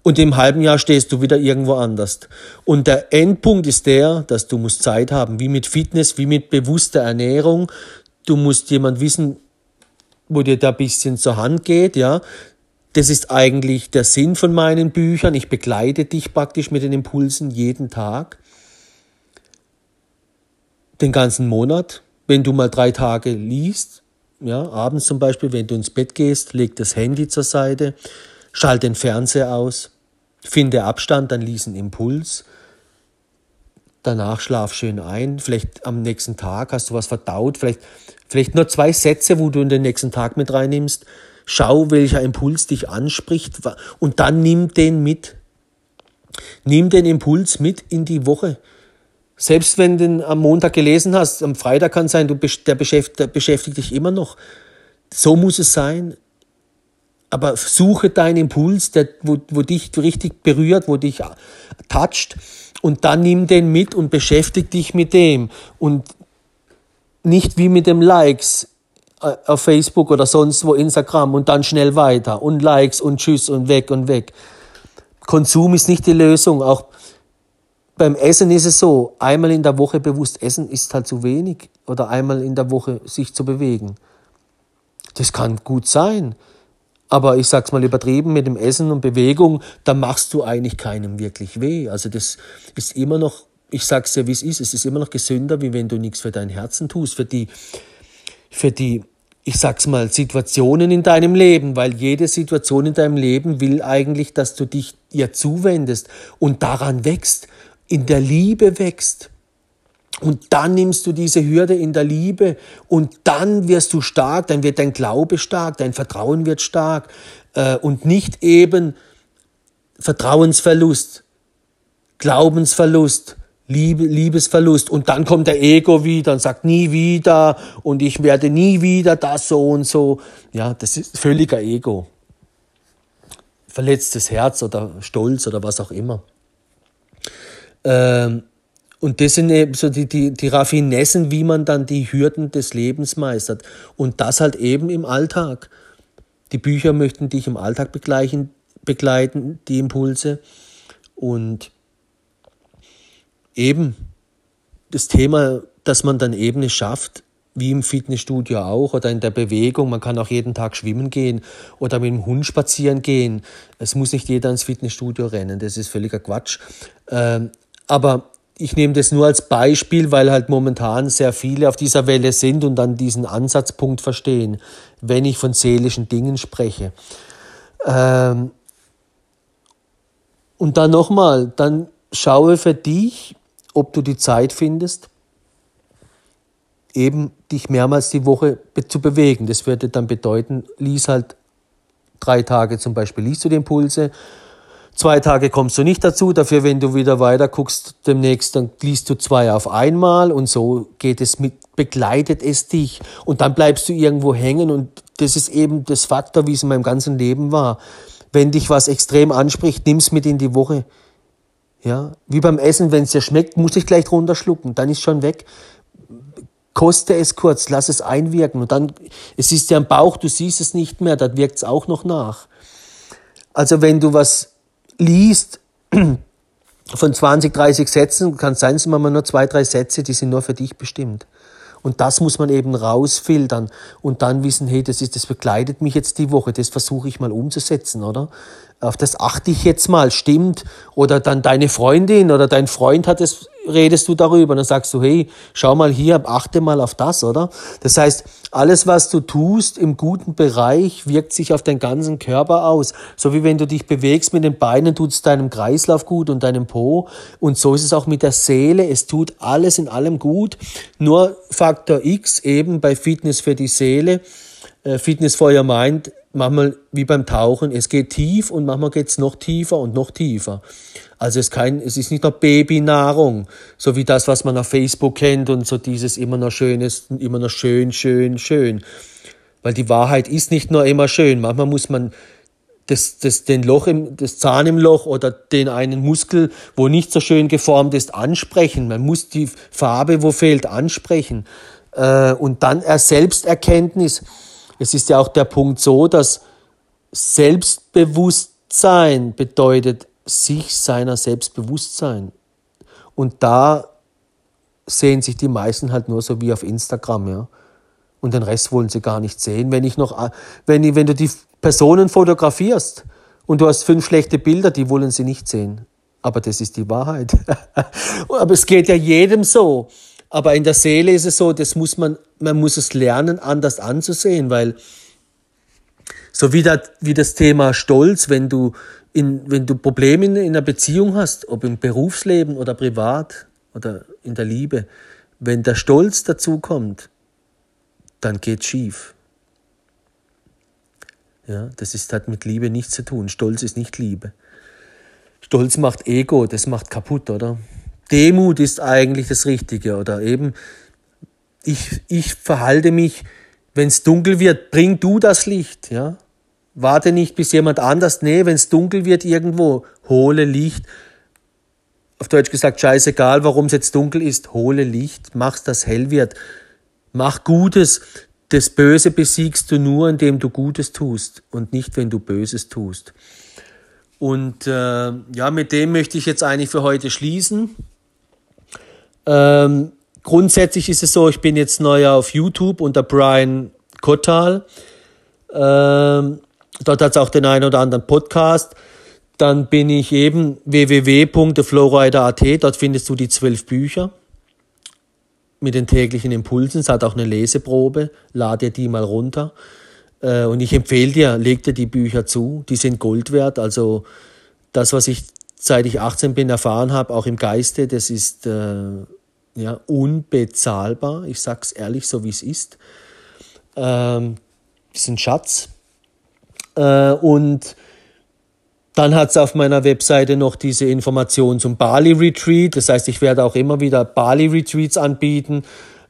Und im halben Jahr stehst du wieder irgendwo anders. Und der Endpunkt ist der, dass du musst Zeit haben, wie mit Fitness, wie mit bewusster Ernährung. Du musst jemand wissen, wo dir da ein bisschen zur Hand geht, ja. Das ist eigentlich der Sinn von meinen Büchern. Ich begleite dich praktisch mit den Impulsen jeden Tag. Den ganzen Monat. Wenn du mal drei Tage liest, ja, abends zum Beispiel, wenn du ins Bett gehst, leg das Handy zur Seite, schalt den Fernseher aus, finde Abstand, dann lies einen Impuls. Danach schlaf schön ein. Vielleicht am nächsten Tag hast du was verdaut. Vielleicht Vielleicht nur zwei Sätze, wo du in den nächsten Tag mit reinnimmst. Schau, welcher Impuls dich anspricht und dann nimm den mit. Nimm den Impuls mit in die Woche. Selbst wenn du den am Montag gelesen hast, am Freitag kann sein, du, der, beschäftigt, der beschäftigt dich immer noch. So muss es sein. Aber suche deinen Impuls, der, wo, wo dich richtig berührt, wo dich toucht, und dann nimm den mit und beschäftige dich mit dem. Und nicht wie mit dem Likes äh, auf Facebook oder sonst wo Instagram und dann schnell weiter und Likes und Tschüss und weg und weg. Konsum ist nicht die Lösung. Auch beim Essen ist es so, einmal in der Woche bewusst essen ist halt zu wenig oder einmal in der Woche sich zu bewegen. Das kann gut sein. Aber ich sag's mal übertrieben mit dem Essen und Bewegung, da machst du eigentlich keinem wirklich weh. Also das ist immer noch ich sag's dir, wie es ist, es ist immer noch gesünder, wie wenn du nichts für dein Herzen tust, für die, für die, ich sag's mal, Situationen in deinem Leben, weil jede Situation in deinem Leben will eigentlich, dass du dich ihr zuwendest und daran wächst, in der Liebe wächst. Und dann nimmst du diese Hürde in der Liebe und dann wirst du stark, dann wird dein Glaube stark, dein Vertrauen wird stark äh, und nicht eben Vertrauensverlust, Glaubensverlust, Liebe, Liebesverlust. Und dann kommt der Ego wieder und sagt nie wieder und ich werde nie wieder das so und so. Ja, das ist völliger Ego. Verletztes Herz oder Stolz oder was auch immer. Ähm, und das sind eben so die, die, die Raffinessen, wie man dann die Hürden des Lebens meistert. Und das halt eben im Alltag. Die Bücher möchten dich im Alltag begleichen, begleiten, die Impulse. Und eben das Thema, dass man dann eben es schafft, wie im Fitnessstudio auch oder in der Bewegung. Man kann auch jeden Tag schwimmen gehen oder mit dem Hund spazieren gehen. Es muss nicht jeder ins Fitnessstudio rennen, das ist völliger Quatsch. Ähm, aber ich nehme das nur als Beispiel, weil halt momentan sehr viele auf dieser Welle sind und dann diesen Ansatzpunkt verstehen, wenn ich von seelischen Dingen spreche. Ähm, und dann nochmal, dann schaue für dich, ob du die Zeit findest, eben dich mehrmals die Woche zu bewegen. Das würde dann bedeuten, lies halt drei Tage zum Beispiel, liest du die Impulse, zwei Tage kommst du nicht dazu, dafür, wenn du wieder weiter guckst, demnächst, dann liest du zwei auf einmal und so geht es mit, begleitet es dich und dann bleibst du irgendwo hängen und das ist eben das Faktor, wie es in meinem ganzen Leben war. Wenn dich was extrem anspricht, nimm es mit in die Woche. Ja, wie beim Essen, wenn es dir schmeckt, muss ich gleich runterschlucken, dann ist schon weg. Koste es kurz, lass es einwirken und dann, es ist ja im Bauch, du siehst es nicht mehr, dann wirkt es auch noch nach. Also wenn du was liest von 20, 30 Sätzen, kann sein, sind mal nur zwei, drei Sätze, die sind nur für dich bestimmt. Und das muss man eben rausfiltern und dann wissen, hey, das ist, das begleitet mich jetzt die Woche, das versuche ich mal umzusetzen, oder? Auf das achte ich jetzt mal, stimmt. Oder dann deine Freundin oder dein Freund hat es redest du darüber und dann sagst du, hey, schau mal hier, achte mal auf das, oder? Das heißt, alles, was du tust im guten Bereich, wirkt sich auf deinen ganzen Körper aus. So wie wenn du dich bewegst mit den Beinen, tut es deinem Kreislauf gut und deinem Po. Und so ist es auch mit der Seele. Es tut alles in allem gut. Nur Faktor X eben bei Fitness für die Seele, äh, Fitness for your mind, manchmal wie beim Tauchen, es geht tief und manchmal geht es noch tiefer und noch tiefer. Also es, kein, es ist nicht nur Babynahrung, so wie das, was man auf Facebook kennt und so dieses immer noch schönes, immer noch schön, schön, schön. Weil die Wahrheit ist nicht nur immer schön. Manchmal muss man das, das, den Loch im, das Zahn im Loch oder den einen Muskel, wo nicht so schön geformt ist, ansprechen. Man muss die Farbe, wo fehlt, ansprechen. Äh, und dann er Selbsterkenntnis. Es ist ja auch der Punkt so, dass Selbstbewusstsein bedeutet, sich seiner Selbstbewusstsein. Und da sehen sich die meisten halt nur so wie auf Instagram, ja. Und den Rest wollen sie gar nicht sehen. Wenn ich noch, wenn, wenn du die Personen fotografierst und du hast fünf schlechte Bilder, die wollen sie nicht sehen. Aber das ist die Wahrheit. Aber es geht ja jedem so. Aber in der Seele ist es so, das muss man, man muss es lernen, anders anzusehen, weil so wie das, wie das Thema Stolz, wenn du in, wenn du Probleme in, in einer Beziehung hast, ob im Berufsleben oder privat oder in der Liebe, wenn der Stolz dazu kommt, dann geht schief. Ja, das ist, hat mit Liebe nichts zu tun. Stolz ist nicht Liebe. Stolz macht Ego, das macht kaputt, oder? Demut ist eigentlich das Richtige, oder eben, ich, ich verhalte mich, wenn es dunkel wird, bring du das Licht, ja? Warte nicht, bis jemand anders, nee, wenn es dunkel wird irgendwo, hole Licht. Auf Deutsch gesagt, scheißegal, warum es jetzt dunkel ist, hole Licht, mach's, dass hell wird. Mach Gutes. Das Böse besiegst du nur, indem du Gutes tust und nicht, wenn du Böses tust. Und äh, ja, mit dem möchte ich jetzt eigentlich für heute schließen. Ähm, grundsätzlich ist es so, ich bin jetzt neu auf YouTube unter Brian Kottal. Ähm, Dort hat es auch den einen oder anderen Podcast. Dann bin ich eben www.flowrider.at. Dort findest du die zwölf Bücher mit den täglichen Impulsen. Es hat auch eine Leseprobe. Lade die mal runter. Äh, und ich empfehle dir, leg dir die Bücher zu. Die sind Gold wert. Also das, was ich seit ich 18 bin erfahren habe, auch im Geiste, das ist äh, ja unbezahlbar. Ich sag's ehrlich, so wie es ist. Ähm, ist ein Schatz. Äh, und dann hat es auf meiner Webseite noch diese Information zum Bali Retreat. Das heißt, ich werde auch immer wieder Bali Retreats anbieten,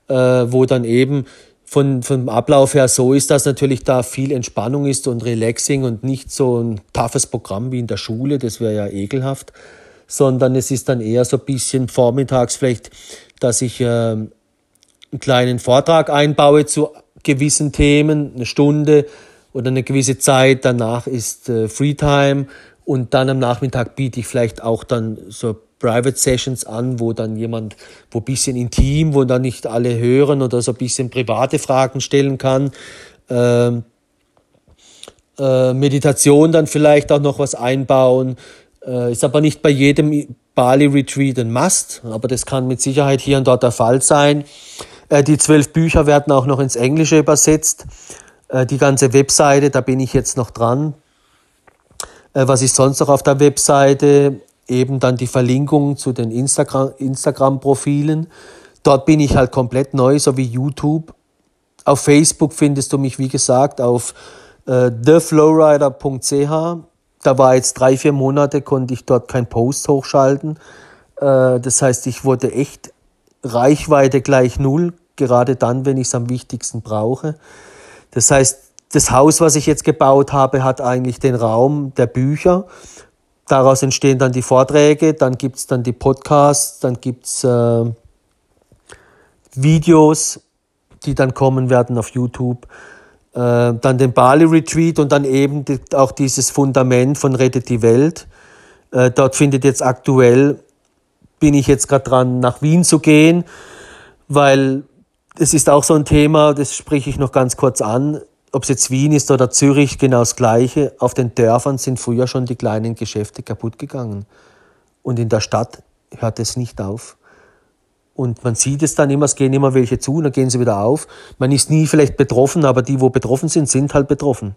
äh, wo dann eben von, vom Ablauf her so ist, dass natürlich da viel Entspannung ist und Relaxing und nicht so ein toughes Programm wie in der Schule, das wäre ja ekelhaft, sondern es ist dann eher so ein bisschen vormittags vielleicht, dass ich äh, einen kleinen Vortrag einbaue zu gewissen Themen, eine Stunde, oder eine gewisse Zeit. Danach ist äh, Freetime und dann am Nachmittag biete ich vielleicht auch dann so Private Sessions an, wo dann jemand, wo bisschen intim, wo dann nicht alle hören oder so ein bisschen private Fragen stellen kann. Ähm, äh, Meditation dann vielleicht auch noch was einbauen. Äh, ist aber nicht bei jedem Bali Retreat ein Must, aber das kann mit Sicherheit hier und dort der Fall sein. Äh, die zwölf Bücher werden auch noch ins Englische übersetzt. Äh, die ganze Webseite, da bin ich jetzt noch dran. Äh, was ist sonst noch auf der Webseite? Eben dann die Verlinkung zu den Instagram-Profilen. Dort bin ich halt komplett neu, so wie YouTube. Auf Facebook findest du mich, wie gesagt, auf äh, theflowrider.ch. Da war jetzt drei, vier Monate, konnte ich dort kein Post hochschalten. Äh, das heißt, ich wurde echt Reichweite gleich null, gerade dann, wenn ich es am wichtigsten brauche. Das heißt, das Haus, was ich jetzt gebaut habe, hat eigentlich den Raum der Bücher. Daraus entstehen dann die Vorträge, dann gibt es dann die Podcasts, dann gibt es äh, Videos, die dann kommen werden auf YouTube. Äh, dann den Bali Retreat und dann eben auch dieses Fundament von Rettet die Welt. Äh, dort findet jetzt aktuell, bin ich jetzt gerade dran, nach Wien zu gehen, weil es ist auch so ein Thema, das spreche ich noch ganz kurz an. Ob es jetzt Wien ist oder Zürich, genau das Gleiche. Auf den Dörfern sind früher schon die kleinen Geschäfte kaputt gegangen. Und in der Stadt hört es nicht auf. Und man sieht es dann immer, es gehen immer welche zu und dann gehen sie wieder auf. Man ist nie vielleicht betroffen, aber die, wo betroffen sind, sind halt betroffen.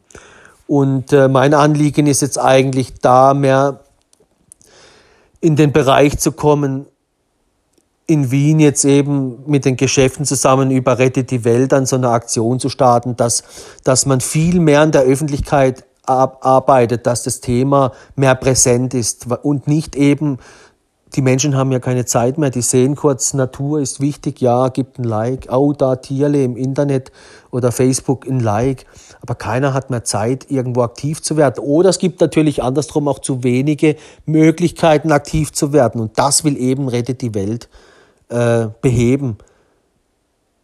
Und äh, mein Anliegen ist jetzt eigentlich da mehr in den Bereich zu kommen, in Wien jetzt eben mit den Geschäften zusammen über Rettet die Welt an so einer Aktion zu starten, dass, dass man viel mehr in der Öffentlichkeit arbeitet, dass das Thema mehr präsent ist und nicht eben die Menschen haben ja keine Zeit mehr, die sehen kurz, Natur ist wichtig, ja, gibt ein Like, oh, da Tierle im Internet oder Facebook ein Like, aber keiner hat mehr Zeit, irgendwo aktiv zu werden. Oder es gibt natürlich andersrum auch zu wenige Möglichkeiten, aktiv zu werden. Und das will eben Rettet die Welt äh, beheben.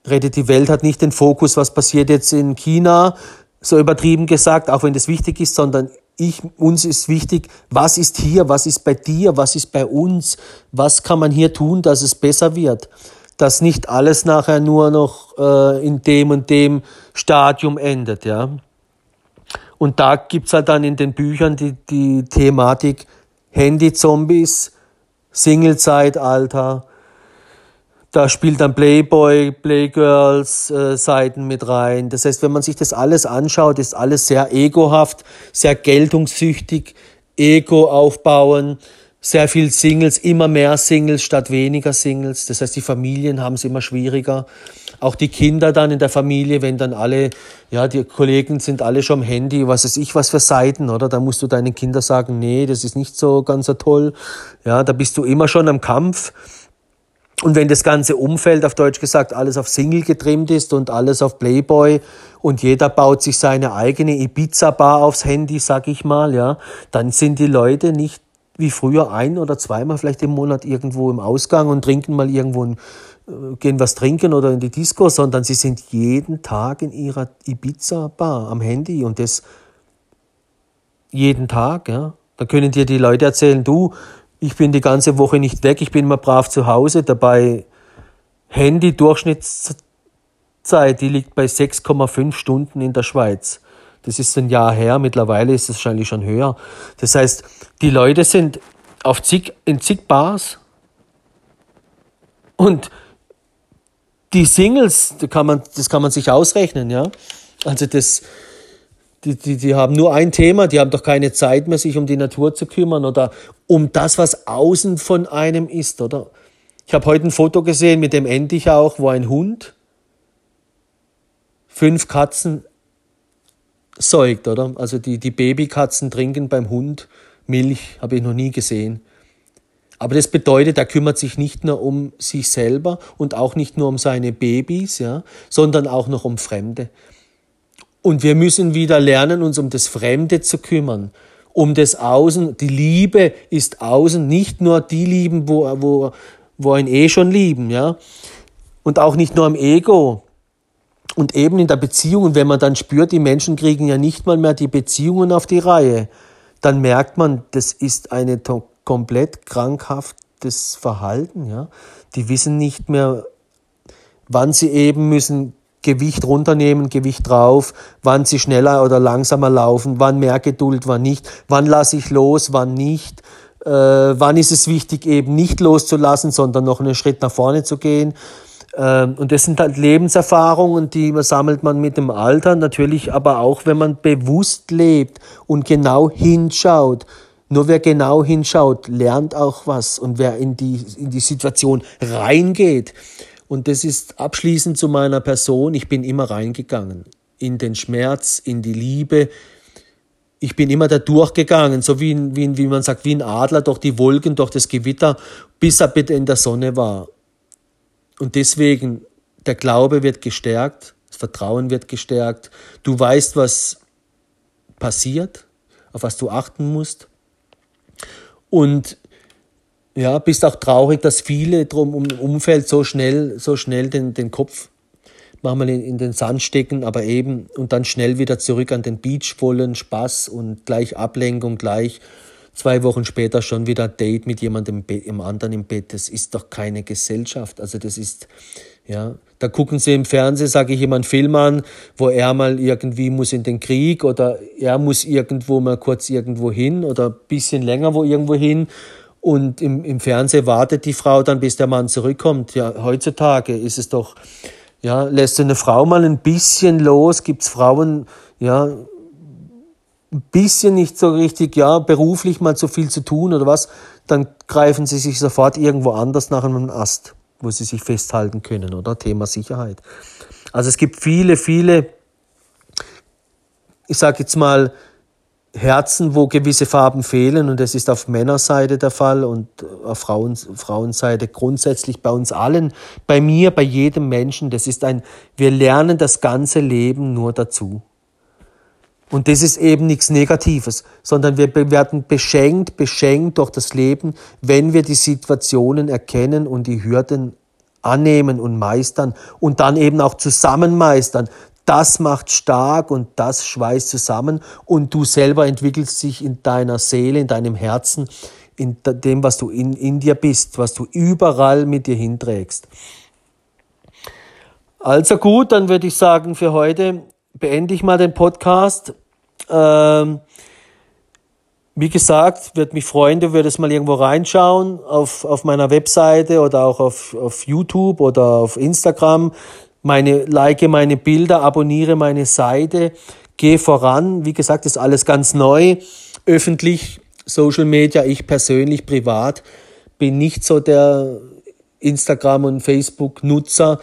Rettet die Welt hat nicht den Fokus, was passiert jetzt in China, so übertrieben gesagt, auch wenn das wichtig ist, sondern ich, uns ist wichtig, was ist hier, was ist bei dir, was ist bei uns, was kann man hier tun, dass es besser wird. Dass nicht alles nachher nur noch äh, in dem und dem Stadium endet, ja. Und da gibt's halt dann in den Büchern die, die Thematik Handy-Zombies, Single-Zeitalter, da spielt dann Playboy, Playgirls äh, Seiten mit rein. Das heißt, wenn man sich das alles anschaut, ist alles sehr egohaft, sehr geltungssüchtig, Ego aufbauen, sehr viel Singles, immer mehr Singles statt weniger Singles. Das heißt, die Familien haben es immer schwieriger. Auch die Kinder dann in der Familie, wenn dann alle, ja, die Kollegen sind alle schon am Handy, was weiß ich, was für Seiten, oder? Da musst du deinen Kindern sagen, nee, das ist nicht so ganz so toll. Ja, da bist du immer schon am Kampf. Und wenn das ganze Umfeld, auf Deutsch gesagt, alles auf Single getrimmt ist und alles auf Playboy und jeder baut sich seine eigene Ibiza-Bar aufs Handy, sag ich mal, ja, dann sind die Leute nicht wie früher ein oder zweimal vielleicht im Monat irgendwo im Ausgang und trinken mal irgendwo, ein, äh, gehen was trinken oder in die Disco, sondern sie sind jeden Tag in ihrer Ibiza-Bar am Handy und das jeden Tag, ja. Da können dir die Leute erzählen, du, ich bin die ganze Woche nicht weg, ich bin immer brav zu Hause. Dabei Handy-Durchschnittszeit, die liegt bei 6,5 Stunden in der Schweiz. Das ist ein Jahr her, mittlerweile ist es wahrscheinlich schon höher. Das heißt, die Leute sind auf zig, in zig Bars und die Singles, das kann man, das kann man sich ausrechnen, ja. Also das, die, die, die haben nur ein Thema, die haben doch keine Zeit mehr, sich um die Natur zu kümmern oder um das, was außen von einem ist, oder? Ich habe heute ein Foto gesehen mit dem Endich auch, wo ein Hund fünf Katzen säugt, oder? Also die, die Babykatzen trinken beim Hund Milch, habe ich noch nie gesehen. Aber das bedeutet, er kümmert sich nicht nur um sich selber und auch nicht nur um seine Babys, ja, sondern auch noch um Fremde. Und wir müssen wieder lernen, uns um das Fremde zu kümmern, um das Außen. Die Liebe ist außen, nicht nur die lieben, wo, wo, wo ein eh schon lieben, ja. Und auch nicht nur im Ego. Und eben in der Beziehung, und wenn man dann spürt, die Menschen kriegen ja nicht mal mehr die Beziehungen auf die Reihe, dann merkt man, das ist eine komplett krankhaftes Verhalten, ja. Die wissen nicht mehr, wann sie eben müssen Gewicht runternehmen, Gewicht drauf, wann sie schneller oder langsamer laufen, wann mehr Geduld, wann nicht, wann lasse ich los, wann nicht, äh, wann ist es wichtig, eben nicht loszulassen, sondern noch einen Schritt nach vorne zu gehen. Ähm, und das sind halt Lebenserfahrungen, die sammelt man mit dem Alter, natürlich aber auch, wenn man bewusst lebt und genau hinschaut. Nur wer genau hinschaut, lernt auch was. Und wer in die, in die Situation reingeht, und das ist abschließend zu meiner Person. Ich bin immer reingegangen in den Schmerz, in die Liebe. Ich bin immer da durchgegangen, so wie, wie, wie man sagt, wie ein Adler durch die Wolken, durch das Gewitter, bis er bitte in der Sonne war. Und deswegen, der Glaube wird gestärkt, das Vertrauen wird gestärkt. Du weißt, was passiert, auf was du achten musst. Und ja, bist auch traurig, dass viele drum im Umfeld so schnell, so schnell den, den Kopf manchmal in, in den Sand stecken, aber eben und dann schnell wieder zurück an den Beach wollen, Spaß und gleich Ablenkung, gleich zwei Wochen später schon wieder Date mit jemandem im anderen im Bett. Das ist doch keine Gesellschaft. Also das ist, ja, da gucken sie im Fernsehen, sage ich einen Film an, wo er mal irgendwie muss in den Krieg oder er muss irgendwo mal kurz irgendwo hin oder bisschen länger wo irgendwo hin. Und im, im Fernsehen wartet die Frau dann, bis der Mann zurückkommt. Ja, heutzutage ist es doch, ja, lässt eine Frau mal ein bisschen los, gibt's Frauen, ja, ein bisschen nicht so richtig, ja, beruflich mal zu viel zu tun oder was, dann greifen sie sich sofort irgendwo anders nach einem Ast wo sie sich festhalten können, oder? Thema Sicherheit. Also es gibt viele, viele, ich sage jetzt mal, Herzen, wo gewisse Farben fehlen und das ist auf Männerseite der Fall und auf Frauen, Frauenseite grundsätzlich bei uns allen, bei mir, bei jedem Menschen. Das ist ein, wir lernen das ganze Leben nur dazu. Und das ist eben nichts Negatives, sondern wir werden beschenkt, beschenkt durch das Leben, wenn wir die Situationen erkennen und die Hürden annehmen und meistern und dann eben auch zusammen meistern. Das macht stark und das schweißt zusammen und du selber entwickelst dich in deiner Seele, in deinem Herzen, in dem, was du in, in dir bist, was du überall mit dir hinträgst. Also gut, dann würde ich sagen, für heute beende ich mal den Podcast. Ähm, wie gesagt, würde mich freuen, du würdest mal irgendwo reinschauen auf, auf meiner Webseite oder auch auf, auf YouTube oder auf Instagram. Meine, like meine Bilder, abonniere meine Seite, geh voran. Wie gesagt, ist alles ganz neu. Öffentlich, Social Media, ich persönlich, privat, bin nicht so der Instagram- und Facebook-Nutzer.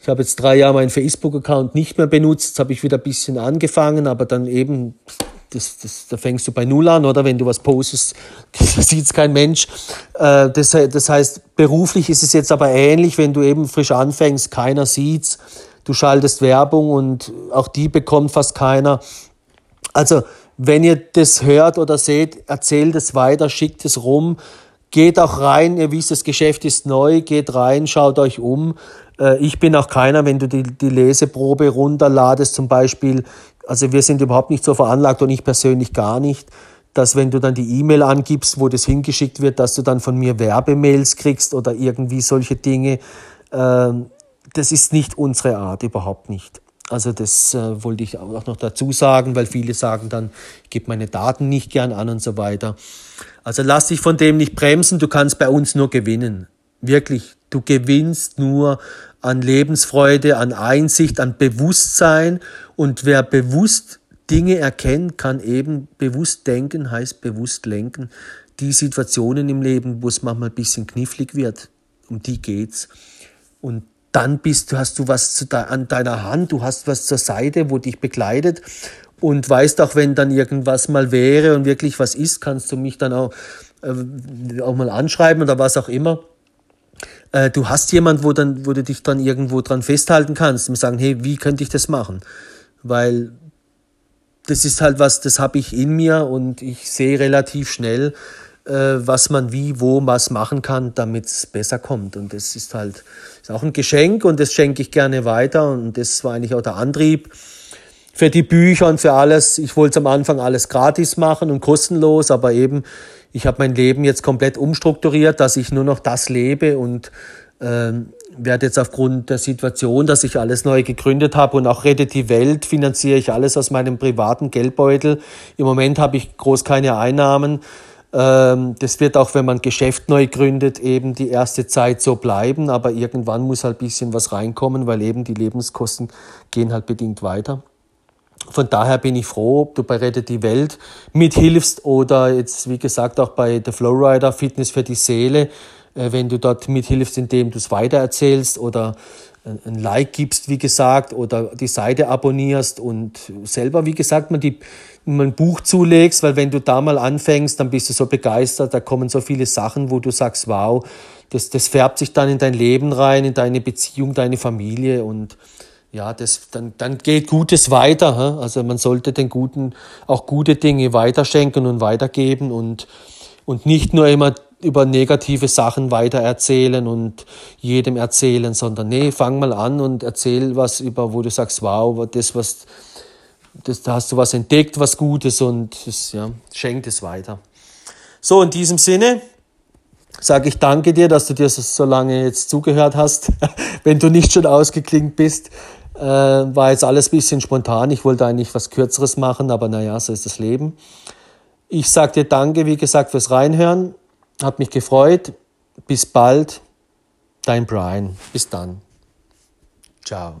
Ich habe jetzt drei Jahre meinen Facebook-Account nicht mehr benutzt. Jetzt habe ich wieder ein bisschen angefangen, aber dann eben das, das, da fängst du bei Null an, oder? Wenn du was postest, sieht es kein Mensch. Äh, das, das heißt, beruflich ist es jetzt aber ähnlich, wenn du eben frisch anfängst, keiner sieht's. Du schaltest Werbung und auch die bekommt fast keiner. Also, wenn ihr das hört oder seht, erzählt es weiter, schickt es rum. Geht auch rein, ihr wisst, das Geschäft ist neu, geht rein, schaut euch um. Äh, ich bin auch keiner, wenn du die, die Leseprobe runterladest, zum Beispiel, also wir sind überhaupt nicht so veranlagt und ich persönlich gar nicht, dass wenn du dann die E-Mail angibst, wo das hingeschickt wird, dass du dann von mir Werbemails kriegst oder irgendwie solche Dinge. Ähm, das ist nicht unsere Art, überhaupt nicht. Also das äh, wollte ich auch noch dazu sagen, weil viele sagen dann, ich gebe meine Daten nicht gern an und so weiter. Also lass dich von dem nicht bremsen, du kannst bei uns nur gewinnen. Wirklich, du gewinnst nur an Lebensfreude, an Einsicht, an Bewusstsein. Und wer bewusst Dinge erkennt, kann eben bewusst denken, heißt bewusst lenken. Die Situationen im Leben, wo es manchmal ein bisschen knifflig wird, um die geht's. Und dann bist hast du was an deiner Hand, du hast was zur Seite, wo dich begleitet und weißt auch, wenn dann irgendwas mal wäre und wirklich was ist, kannst du mich dann auch, äh, auch mal anschreiben oder was auch immer äh, du hast jemand, wo, dann, wo du dich dann irgendwo dran festhalten kannst und sagen, hey, wie könnte ich das machen? Weil das ist halt was, das habe ich in mir und ich sehe relativ schnell, äh, was man wie, wo, was machen kann, damit es besser kommt. Und das ist halt ist auch ein Geschenk und das schenke ich gerne weiter. Und das war eigentlich auch der Antrieb für die Bücher und für alles. Ich wollte am Anfang alles gratis machen und kostenlos, aber eben ich habe mein Leben jetzt komplett umstrukturiert, dass ich nur noch das lebe und äh, werde jetzt aufgrund der Situation, dass ich alles neu gegründet habe und auch Rettet die Welt, finanziere ich alles aus meinem privaten Geldbeutel. Im Moment habe ich groß keine Einnahmen. Ähm, das wird auch, wenn man Geschäft neu gründet, eben die erste Zeit so bleiben, aber irgendwann muss halt ein bisschen was reinkommen, weil eben die Lebenskosten gehen halt bedingt weiter. Von daher bin ich froh, ob du bei Rette die Welt mithilfst oder jetzt, wie gesagt, auch bei The Flowrider Fitness für die Seele, äh, wenn du dort mithilfst, indem du es weitererzählst oder ein Like gibst, wie gesagt, oder die Seite abonnierst und selber, wie gesagt, mal, die, mal ein Buch zulegst, weil wenn du da mal anfängst, dann bist du so begeistert, da kommen so viele Sachen, wo du sagst, wow, das, das färbt sich dann in dein Leben rein, in deine Beziehung, deine Familie und ja, das, dann, dann geht Gutes weiter. Also man sollte den Guten auch gute Dinge weiterschenken und weitergeben und, und nicht nur immer über negative Sachen weitererzählen und jedem erzählen, sondern nee, fang mal an und erzähl was über, wo du sagst, wow, das, was, das, da hast du was entdeckt, was Gutes und das, ja, schenkt es weiter. So, in diesem Sinne sage ich danke dir, dass du dir so lange jetzt zugehört hast, wenn du nicht schon ausgeklingt bist. Äh, war jetzt alles ein bisschen spontan. Ich wollte eigentlich was Kürzeres machen, aber naja, so ist das Leben. Ich sage dir danke, wie gesagt, fürs Reinhören. Hat mich gefreut. Bis bald. Dein Brian. Bis dann. Ciao.